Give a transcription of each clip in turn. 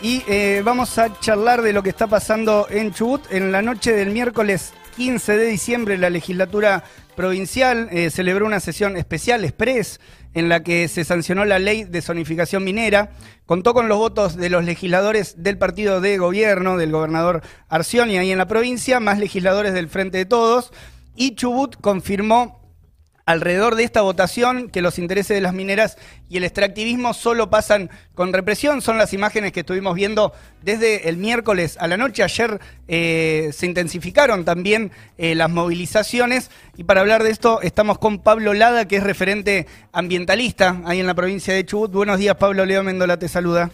Y eh, vamos a charlar de lo que está pasando en Chubut. En la noche del miércoles 15 de diciembre, la legislatura provincial eh, celebró una sesión especial, express, en la que se sancionó la ley de zonificación minera. Contó con los votos de los legisladores del partido de gobierno, del gobernador Arcioni ahí en la provincia, más legisladores del Frente de Todos. Y Chubut confirmó alrededor de esta votación que los intereses de las mineras y el extractivismo solo pasan con represión. Son las imágenes que estuvimos viendo desde el miércoles a la noche. Ayer eh, se intensificaron también eh, las movilizaciones y para hablar de esto estamos con Pablo Lada, que es referente ambientalista ahí en la provincia de Chubut. Buenos días, Pablo. Leo Mendola te saluda.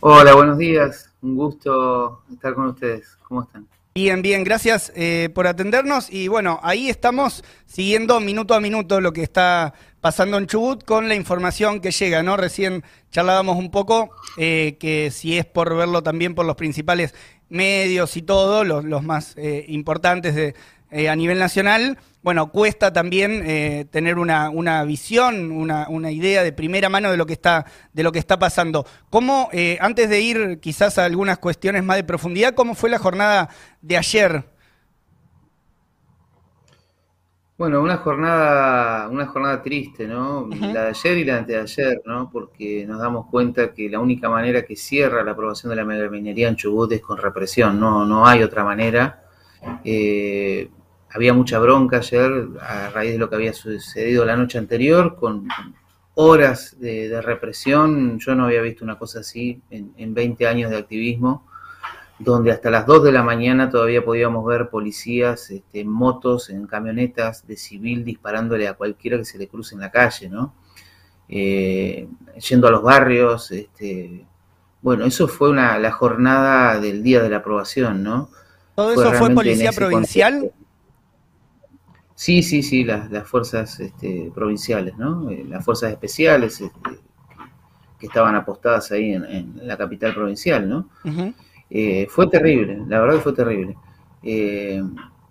Hola, buenos días. Un gusto estar con ustedes. ¿Cómo están? Bien, bien, gracias eh, por atendernos. Y bueno, ahí estamos siguiendo minuto a minuto lo que está pasando en Chubut con la información que llega, ¿no? Recién charlábamos un poco eh, que si es por verlo también por los principales medios y todo, los, más eh, importantes de, eh, a nivel nacional, bueno, cuesta también eh, tener una, una visión, una, una, idea de primera mano de lo que está, de lo que está pasando. ¿Cómo, antes de ir quizás a algunas cuestiones más de profundidad, cómo fue la jornada de ayer? Bueno, una jornada, una jornada triste, ¿no? Uh -huh. La de ayer y la de anteayer, ¿no? Porque nos damos cuenta que la única manera que cierra la aprobación de la megaminería en Chubut es con represión, no, no hay otra manera. Eh, había mucha bronca ayer a raíz de lo que había sucedido la noche anterior, con horas de, de represión. Yo no había visto una cosa así en, en, 20 años de activismo, donde hasta las 2 de la mañana todavía podíamos ver policías este, en motos, en camionetas de civil disparándole a cualquiera que se le cruce en la calle, ¿no? Eh, yendo a los barrios. Este, bueno, eso fue una, la jornada del día de la aprobación, ¿no? ¿Todo eso fue, policía provincial? Contexto. Sí, sí, sí, las, las fuerzas este, provinciales, ¿no? Eh, las fuerzas especiales este, que estaban apostadas ahí en, en la capital provincial, ¿no? Uh -huh. Eh, fue terrible, la verdad que fue terrible. Eh,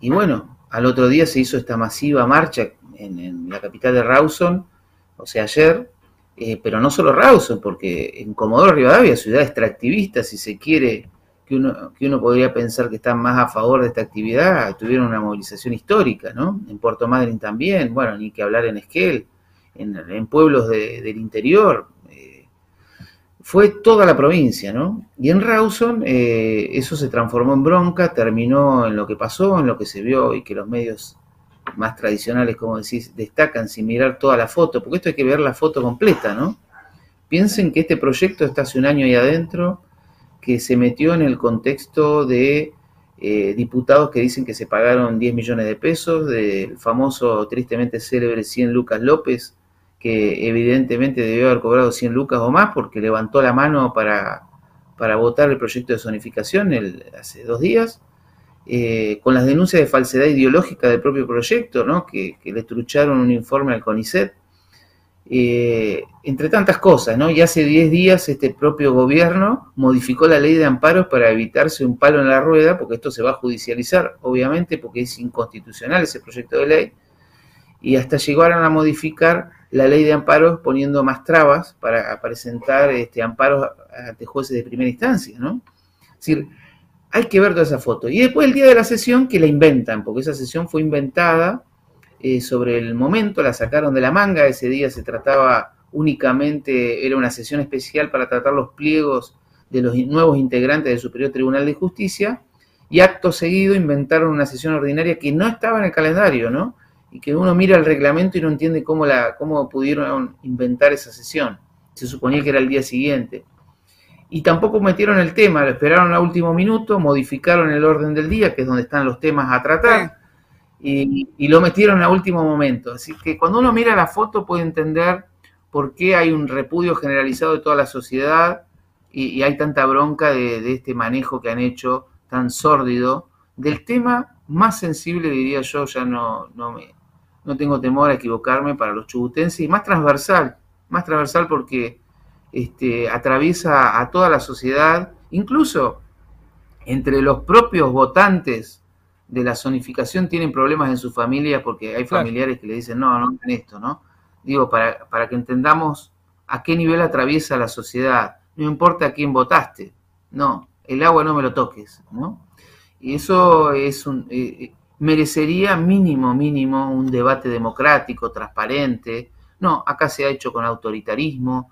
y bueno, al otro día se hizo esta masiva marcha en, la capital de Rawson, o sea, ayer, eh, pero no solo Rawson, porque en Comodoro Rivadavia, ciudad extractivista, si se quiere, que uno, que uno podría pensar que están más a favor de esta actividad, tuvieron una movilización histórica, ¿no? En Puerto Madryn también, bueno, ni que hablar en Esquel, en, en pueblos de, del interior, fue toda la provincia, ¿no? Y en Rawson eh, eso se transformó en bronca, terminó en lo que pasó, en lo que se vio y que los medios más tradicionales, como decís, destacan sin mirar toda la foto, porque esto hay que ver la foto completa, ¿no? Piensen que este proyecto está hace un año ahí adentro, que se metió en el contexto de eh, diputados que dicen que se pagaron 10 millones de pesos, del famoso, tristemente célebre 100 Lucas López, que evidentemente debió haber cobrado 100 lucas o más porque levantó la mano para, para votar el proyecto de zonificación el, hace dos días, eh, con las denuncias de falsedad ideológica del propio proyecto, ¿no? que, le trucharon un informe al CONICET, eh, entre tantas cosas, ¿no? Y hace 10 días este propio gobierno modificó la ley de amparos para evitarse un palo en la rueda, porque esto se va a judicializar, obviamente, porque es inconstitucional ese proyecto de ley, y hasta llegaron a modificar la ley de amparos poniendo más trabas para presentar este, amparos ante jueces de primera instancia, ¿no? Es decir, hay que ver toda esa foto. Y después el día de la sesión que la inventan, porque esa sesión fue inventada eh, sobre el momento, la sacaron de la manga, ese día se trataba únicamente, era una sesión especial para tratar los pliegos de los nuevos integrantes del Superior Tribunal de Justicia, y acto seguido inventaron una sesión ordinaria que no estaba en el calendario, ¿no? Y que uno mira el reglamento y no entiende cómo, la, cómo pudieron inventar esa sesión. Se suponía que era el día siguiente. Y tampoco metieron el tema, lo esperaron a último minuto, modificaron el orden del día, que es donde están los temas a tratar y, y, lo metieron a último momento. Así que cuando uno mira la foto puede entender por qué hay un repudio generalizado de toda la sociedad y, y hay tanta bronca de, de, este manejo que han hecho tan sórdido del tema más sensible, diría yo, ya no, no, me, no tengo temor a equivocarme para los chubutenses, y más transversal, más transversal porque este, atraviesa a toda la sociedad, incluso entre los propios votantes de la zonificación tienen problemas en su familia porque hay familiares que le dicen, no, no en esto, ¿no? Digo, para, para que entendamos a qué nivel atraviesa la sociedad, no importa a quién votaste, no, el agua no me lo toques, ¿no? Y eso es un, eh, eh, merecería mínimo, mínimo un debate democrático, transparente. No, acá se ha hecho con autoritarismo,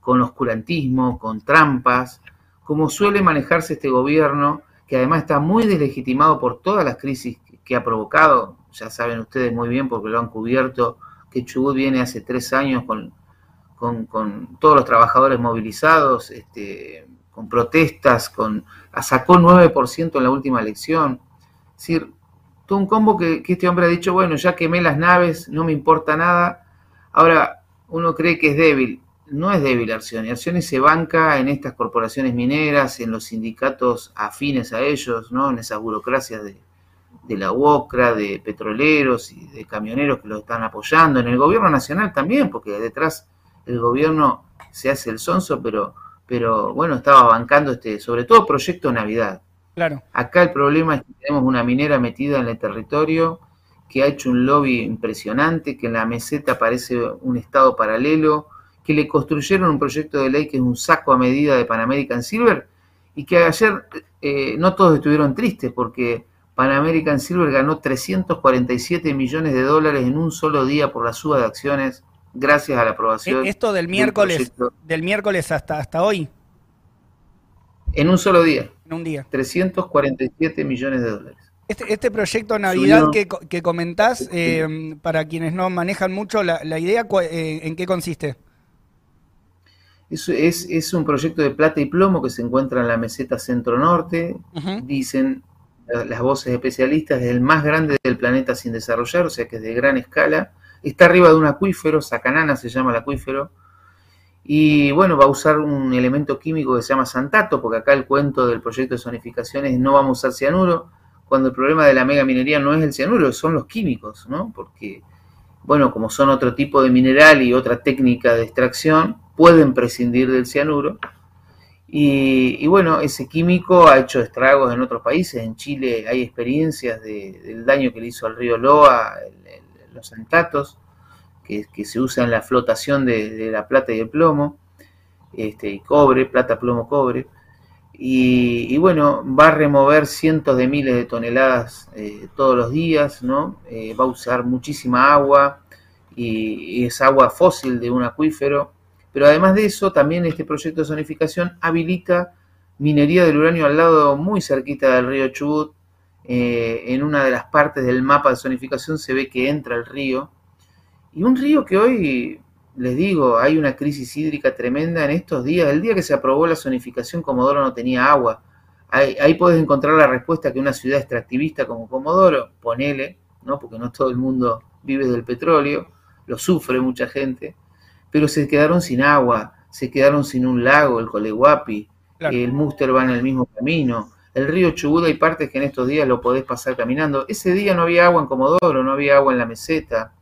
con oscurantismo, con trampas, como suele manejarse este gobierno, que además está muy deslegitimado por todas las crisis que ha provocado. Ya saben ustedes muy bien, porque lo han cubierto, que Chubut viene hace tres años con, con, todos los trabajadores movilizados, este, con protestas, con sacó 9% en la última elección. Es decir, todo un combo que, este hombre ha dicho, bueno, ya quemé las naves, no me importa nada. Ahora, uno cree que es débil. No es débil Arcioni. Arcioni se banca en estas corporaciones mineras, en los sindicatos afines a ellos, ¿no? en esas burocracias de, de la UOCRA, de petroleros y de camioneros que lo están apoyando, en el gobierno nacional también, porque detrás el gobierno se hace el sonso, pero, pero bueno, estaba bancando este, sobre todo Proyecto Navidad. Claro. Acá el problema es que tenemos una minera metida en el territorio que ha hecho un lobby impresionante, que en la meseta parece un estado paralelo, que le construyeron un proyecto de ley que es un saco a medida de Pan American Silver, y que ayer eh, no todos estuvieron tristes porque Pan American Silver ganó 347 millones de dólares en un solo día por la suba de acciones gracias a la aprobación. E-, ¿Esto del miércoles, del miércoles hasta, hasta hoy? En un solo día. En un día. 347 millones de dólares. Este, este proyecto Navidad que, que, comentás, eh, para quienes no manejan mucho, la, idea, eh, ¿en qué consiste? Es, es, es, un proyecto de plata y plomo que se encuentra en la meseta centro-norte. Dicen las voces especialistas, es el más grande del planeta sin desarrollar, o sea que es de gran escala Está arriba de un acuífero, Sacanana se llama el acuífero, y bueno, va a usar un elemento químico que se llama santato, porque acá el cuento del proyecto de zonificación es no vamos a usar cianuro, cuando el problema de la mega minería no es el cianuro, son los químicos, ¿no? Porque, bueno, como son otro tipo de mineral y otra técnica de extracción, pueden prescindir del cianuro. Y, bueno, ese químico ha hecho estragos en otros países. En Chile hay experiencias del daño que le hizo al río Loa, los santatos, que, se usan en la flotación de, la plata y el plomo, este, y cobre, plata, plomo, cobre. Y, bueno, va a remover cientos de miles de toneladas eh, todos los días, ¿no? Eh, va a usar muchísima agua y, es agua fósil de un acuífero. Pero además de eso, también este proyecto de zonificación habilita minería del uranio al lado muy cerquita del río Chubut, eh, en una de las partes del mapa de zonificación se ve que entra el río. Y un río que hoy, les digo, hay una crisis hídrica tremenda en estos días. El día que se aprobó la zonificación, Comodoro no tenía agua. Ahí, ahí puedes encontrar la respuesta que una ciudad extractivista como Comodoro, ponele, ¿no? porque no todo el mundo vive del petróleo, lo sufre mucha gente, pero se quedaron sin agua, se quedaron sin un lago, el Coleguapi, el Muster va en el mismo camino, el río Chubut hay partes que en estos días lo podés pasar caminando. Ese día no había agua en Comodoro, no había agua en la meseta.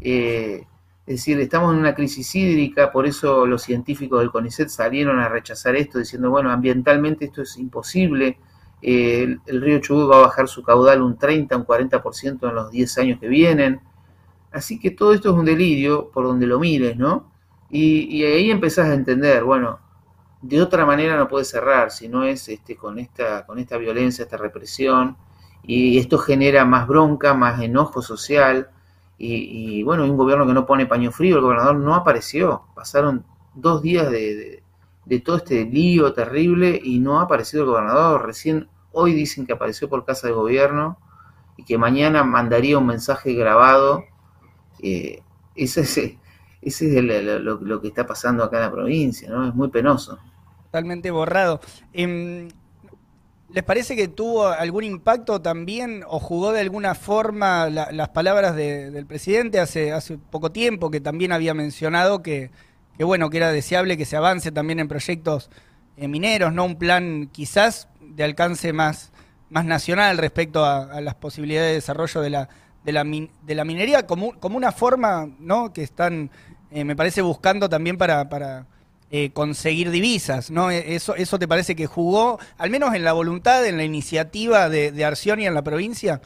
Eh, es decir, estamos en una crisis hídrica, por eso los científicos del CONICET salieron a rechazar esto, diciendo, bueno, ambientalmente esto es imposible. Eh, el, río Chubut va a bajar su caudal un 30, un 40% en los 10 años que vienen. Así que todo esto es un delirio por donde lo mires, ¿no? Y, ahí empezás a entender, bueno, de otra manera no puede cerrar, si no es este, con, esta, con esta violencia, esta represión, y esto genera más bronca, más enojo social, y, bueno, un gobierno que no pone paño frío, el gobernador no apareció, pasaron dos días de, todo este lío terrible y no ha aparecido el gobernador, recién hoy dicen que apareció por casa de gobierno y que mañana mandaría un mensaje grabado, eh, ese, ese, es lo, lo que está pasando acá en la provincia, ¿no? Es muy penoso totalmente borrado. Em, ¿Les parece que tuvo algún impacto también o jugó de alguna forma las palabras del presidente hace, hace poco tiempo, que también había mencionado que, bueno, que era deseable que se avance también en proyectos eh, mineros, no un plan quizás de alcance más, más nacional respecto a, las posibilidades de desarrollo de la, de la, de la minería, como, como una forma ¿no? que están, eh, me parece, buscando también para eh, conseguir divisas, ¿no? E, ¿Eso, ¿Eso te parece que jugó, al menos en la voluntad, en la iniciativa de, de Arcioni en la provincia?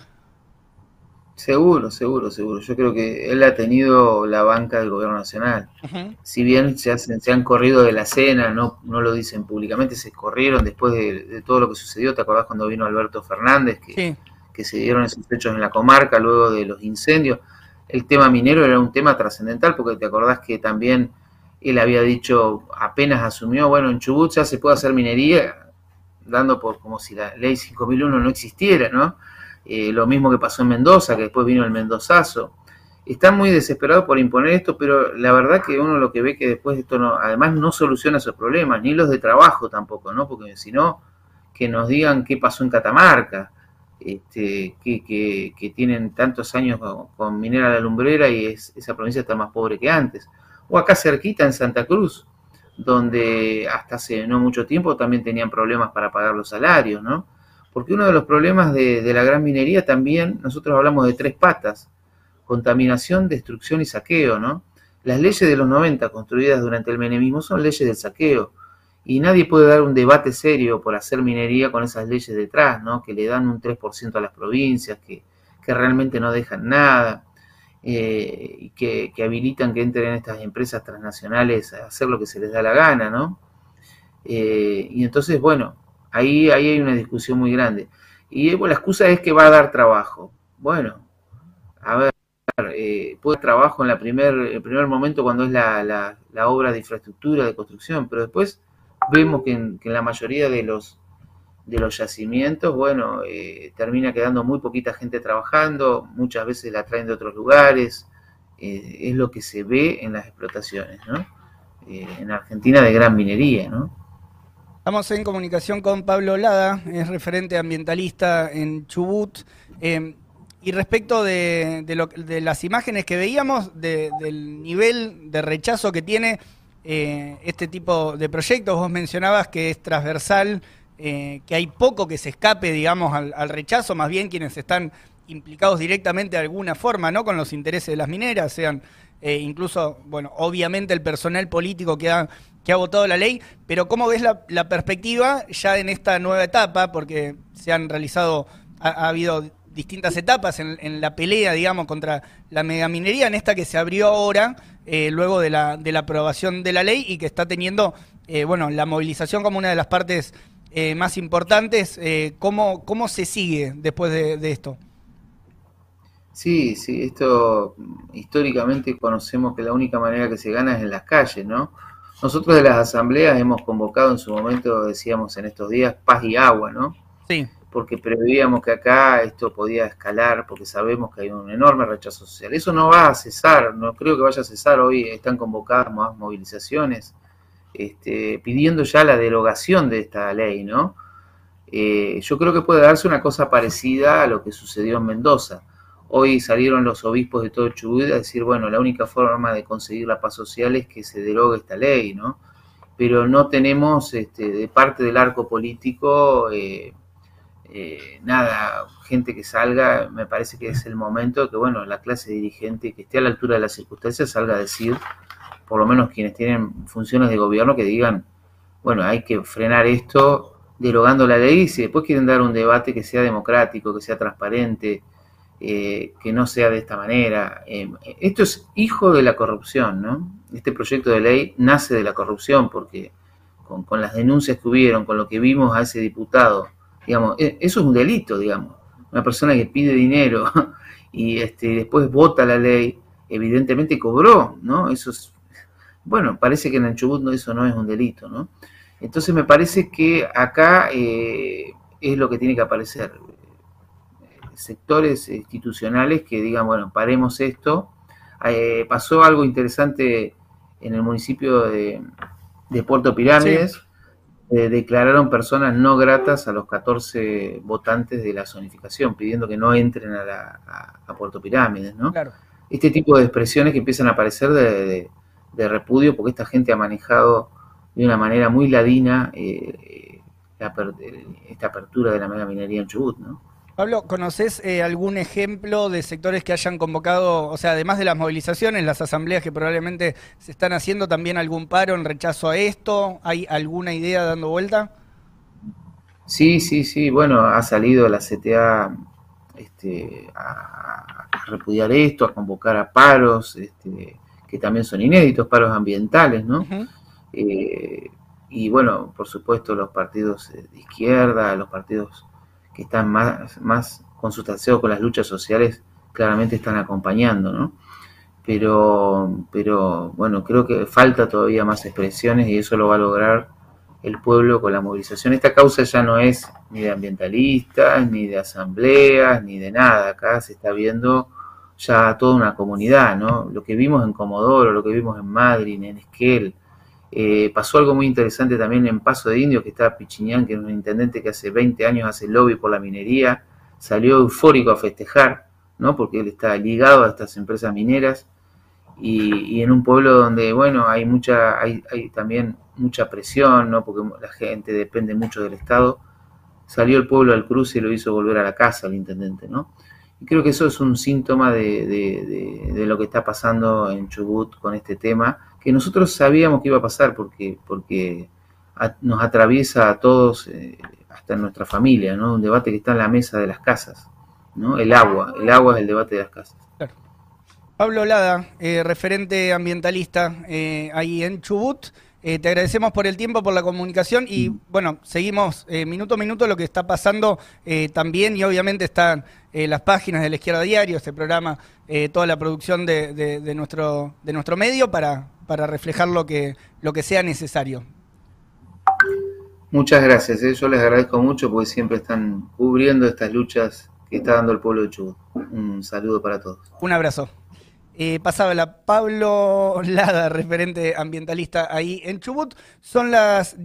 Seguro, seguro, seguro. Yo creo que él ha tenido la banca del gobierno nacional. Si bien se, se han corrido de la escena, no, no lo dicen públicamente, se corrieron después de, todo lo que sucedió. ¿Te acordás cuando vino Alberto Fernández? Que, que se dieron esos hechos en la comarca luego de los incendios. El tema minero era un tema trascendental porque te acordás que también él había dicho, apenas asumió, bueno, en Chubut ya se puede hacer minería, dando por como si la ley 5001 no existiera, ¿no? Eh, lo mismo que pasó en Mendoza, que después vino el Mendozazo. Están muy desesperados por imponer esto, pero la verdad que uno lo que ve que después esto no, además no soluciona esos problemas, ni los de trabajo tampoco, ¿no? Porque si no, que nos digan qué pasó en Catamarca, este, que, que, tienen tantos años con, minera la lumbrera y esa provincia está más pobre que antes. O acá cerquita en Santa Cruz, donde hasta hace no mucho tiempo también tenían problemas para pagar los salarios, ¿no? Porque uno de los problemas de, la gran minería también, nosotros hablamos de tres patas, contaminación, destrucción y saqueo, ¿no? Las leyes de los 90 construidas durante el menemismo son leyes del saqueo. Y nadie puede dar un debate serio por hacer minería con esas leyes detrás, ¿no? Que le dan un 3% a las provincias, que, realmente no dejan nada, eh, y que, habilitan que entren estas empresas transnacionales a hacer lo que se les da la gana, ¿no? Eh, y entonces, bueno, Ahí, ahí hay una discusión muy grande. Y la excusa es que va a dar trabajo. Bueno, a ver, eh, puede dar trabajo en primer, el primer momento cuando es la, la, obra de infraestructura, de construcción, pero después vemos que en, la mayoría de los, de los yacimientos, bueno, eh, termina quedando muy poquita gente trabajando, muchas veces la traen de otros lugares, eh, es lo que se ve en las explotaciones, ¿no? Eh, en Argentina de gran minería, ¿no? Estamos en comunicación con Pablo Lada, es referente ambientalista en Chubut. Y respecto de, las imágenes que veíamos, del nivel de rechazo que tiene este tipo de proyectos, vos mencionabas que es transversal, eh, que hay poco que se escape, digamos, al, rechazo, más bien quienes están implicados directamente de alguna forma, ¿no? Con los intereses de las mineras, sean incluso, bueno, obviamente el personal político que ha que ha votado la ley, pero ¿cómo ves la, perspectiva ya en esta nueva etapa? Porque se han realizado, ha, habido distintas etapas en, la pelea, digamos, contra la megaminería, en esta que se abrió ahora, eh, luego de la, de la aprobación de la ley y que está teniendo, eh, bueno, la movilización como una de las partes eh, más importantes. ¿cómo, ¿Cómo se sigue después de, de esto? Sí, sí, esto históricamente conocemos que la única manera que se gana es en las calles, ¿no? Nosotros de las asambleas hemos convocado en su momento, decíamos en estos días, paz y agua, ¿no? Sí. Porque preveíamos que acá esto podía escalar, porque sabemos que hay un enorme rechazo social. Eso no va a cesar, no creo que vaya a cesar. Hoy están convocadas más movilizaciones este, pidiendo ya la derogación de esta ley, ¿no? Eh, yo creo que puede darse una cosa parecida a lo que sucedió en Mendoza Hoy salieron los obispos de todo Chubut a decir, bueno, la única forma de conseguir la paz social es que se derogue esta ley, ¿no? Pero no tenemos este, de parte del arco político eh, eh, nada, gente que salga, me parece que es el momento que, bueno, la clase dirigente que esté a la altura de las circunstancias salga a decir, por lo menos quienes tienen funciones de gobierno, que digan, bueno, hay que frenar esto derogando la ley si después quieren dar un debate que sea democrático, que sea transparente, eh, que no sea de esta manera. Eh, esto es hijo de la corrupción, ¿no? Este proyecto de ley nace de la corrupción porque con, las denuncias que hubieron, con lo que vimos a ese diputado, digamos, e, eso es un delito, digamos. Una persona que pide dinero y este, después vota la ley, evidentemente cobró, ¿no? Eso es, bueno, parece que en el Chubut eso no es un delito, ¿no? Entonces me parece que acá eh, es lo que tiene que aparecer sectores institucionales que digan, bueno, paremos esto. Eh, pasó algo interesante en el municipio de, Puerto Pirámides. Eh, declararon personas no gratas a los 14 votantes de la zonificación, pidiendo que no entren a, Puerto Pirámides, ¿no? Este tipo de expresiones que empiezan a aparecer de, repudio porque esta gente ha manejado de una manera muy ladina eh, esta apertura de la mega minería en Chubut, ¿no? Pablo, ¿conoces eh, algún ejemplo de sectores que hayan convocado, o sea, además de las movilizaciones, las asambleas que probablemente se están haciendo, también algún paro en rechazo a esto? ¿Hay alguna idea dando vuelta? Sí, sí, sí. Bueno, ha salido la CTA este, a, repudiar esto, a convocar a paros, este, que también son inéditos, paros ambientales, ¿no? Eh, y bueno, por supuesto los partidos de izquierda, los partidos que están más, más consustanciados con las luchas sociales, claramente están acompañando, ¿no? Pero, pero bueno, creo que falta todavía más expresiones y eso lo va a lograr el pueblo con la movilización. Esta causa ya no es ni de ambientalistas, ni de asambleas, ni de nada. Acá se está viendo ya toda una comunidad, ¿no? Lo que vimos en Comodoro, lo que vimos en Madrid, en Esquel. Eh, pasó algo muy interesante también en Paso de Indio, que está Pichiñán, que es un intendente que hace 20 años hace lobby por la minería, salió eufórico a festejar, ¿no? Porque él está ligado a estas empresas mineras y, en un pueblo donde, bueno, hay mucha, hay, hay también mucha presión, ¿no? Porque la gente depende mucho del Estado. Salió el pueblo al cruce y lo hizo volver a la casa el intendente, ¿no? Creo que eso es un síntoma de, de, lo que está pasando en Chubut con este tema, que nosotros sabíamos que iba a pasar porque, porque nos atraviesa a todos, eh, hasta en nuestra familia, ¿no? Un debate que está en la mesa de las casas, ¿no? El agua, el agua es el debate de las casas. Pablo Lada, eh, referente ambientalista eh, ahí en Chubut. Eh, te agradecemos por el tiempo, por la comunicación y bueno, seguimos minuto a minuto lo que está pasando también y obviamente están las páginas de la Izquierda Diario, este programa, toda la producción de, nuestro, de nuestro medio para, para reflejar lo que, lo que sea necesario. Muchas gracias, yo les agradezco mucho porque siempre están cubriendo estas luchas que está dando el pueblo de Chubut. Un saludo para todos. Un abrazo. Eh, pasaba la Pablo Lada, referente ambientalista ahí en Chubut. Son las